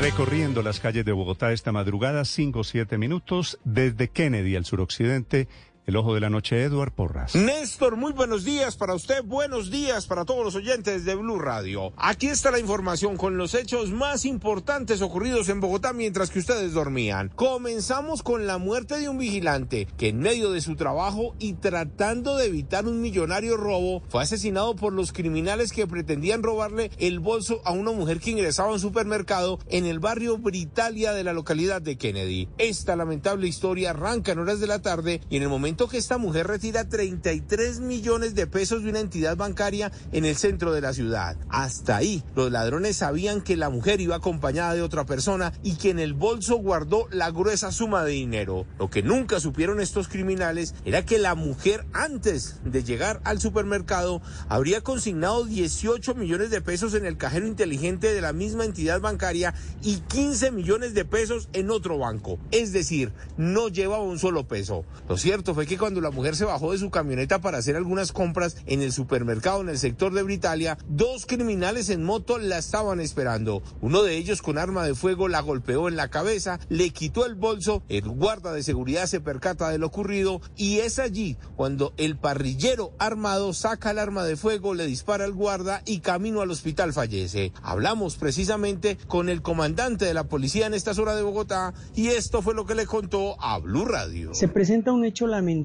Recorriendo las calles de Bogotá esta madrugada, 5 o 7 minutos, desde Kennedy al suroccidente, el ojo de la noche, Eduard Porras. Néstor, muy buenos días para usted, buenos días para todos los oyentes de Blue Radio. Aquí está la información con los hechos más importantes ocurridos en Bogotá mientras que ustedes dormían. Comenzamos con la muerte de un vigilante que en medio de su trabajo y tratando de evitar un millonario robo, fue asesinado por los criminales que pretendían robarle el bolso a una mujer que ingresaba a un supermercado en el barrio Britalia de la localidad de Kennedy. Esta lamentable historia arranca en horas de la tarde y en el momento que esta mujer retira 33 millones de pesos de una entidad bancaria en el centro de la ciudad. Hasta ahí, los ladrones sabían que la mujer iba acompañada de otra persona y que en el bolso guardó la gruesa suma de dinero. Lo que nunca supieron estos criminales era que la mujer antes de llegar al supermercado habría consignado 18 millones de pesos en el cajero inteligente de la misma entidad bancaria y 15 millones de pesos en otro banco. Es decir, no llevaba un solo peso. Lo cierto fue que cuando la mujer se bajó de su camioneta para hacer algunas compras en el supermercado en el sector de Britalia, dos criminales en moto la estaban esperando. Uno de ellos con arma de fuego la golpeó en la cabeza, le quitó el bolso, el guarda de seguridad se percata de lo ocurrido y es allí cuando el parrillero armado saca el arma de fuego, le dispara al guarda y camino al hospital fallece. Hablamos precisamente con el comandante de la policía en esta zona de Bogotá y esto fue lo que le contó a Blue Radio. Se presenta un hecho lamentable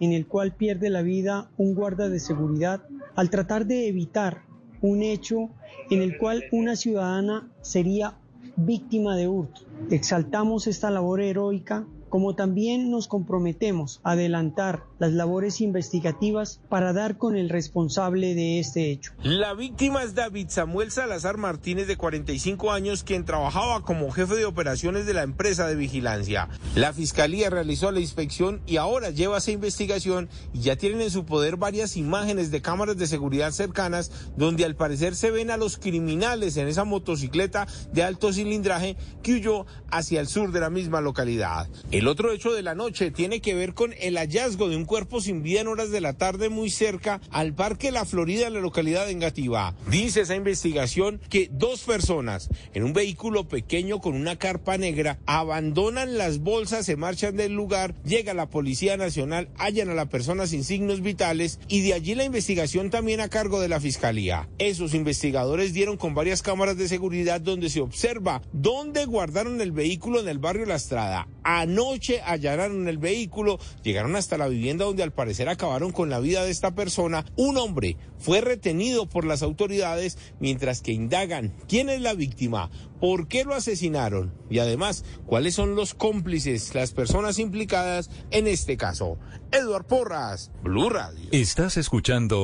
en el cual pierde la vida un guarda de seguridad al tratar de evitar un hecho en el cual una ciudadana sería víctima de hurto. Exaltamos esta labor heroica como también nos comprometemos a adelantar las labores investigativas para dar con el responsable de este hecho. La víctima es David Samuel Salazar Martínez, de 45 años, quien trabajaba como jefe de operaciones de la empresa de vigilancia. La fiscalía realizó la inspección y ahora lleva esa investigación y ya tienen en su poder varias imágenes de cámaras de seguridad cercanas donde al parecer se ven a los criminales en esa motocicleta de alto cilindraje que huyó hacia el sur de la misma localidad. El otro hecho de la noche tiene que ver con el hallazgo de un cuerpo sin vida en horas de la tarde muy cerca al Parque La Florida en la localidad de Engativá. Dice esa investigación que dos personas en un vehículo pequeño con una carpa negra abandonan las bolsas, se marchan del lugar, llega la Policía Nacional, hallan a la persona sin signos vitales y de allí la investigación también a cargo de la Fiscalía. Esos investigadores dieron con varias cámaras de seguridad donde se observa dónde guardaron el vehículo en el barrio La Estrada. Anoche allanaron el vehículo, llegaron hasta la vivienda donde al parecer acabaron con la vida de esta persona. Un hombre fue retenido por las autoridades mientras que indagan quién es la víctima, por qué lo asesinaron y además cuáles son los cómplices, las personas implicadas en este caso. Eduard Porras, Blue Radio. Estás escuchando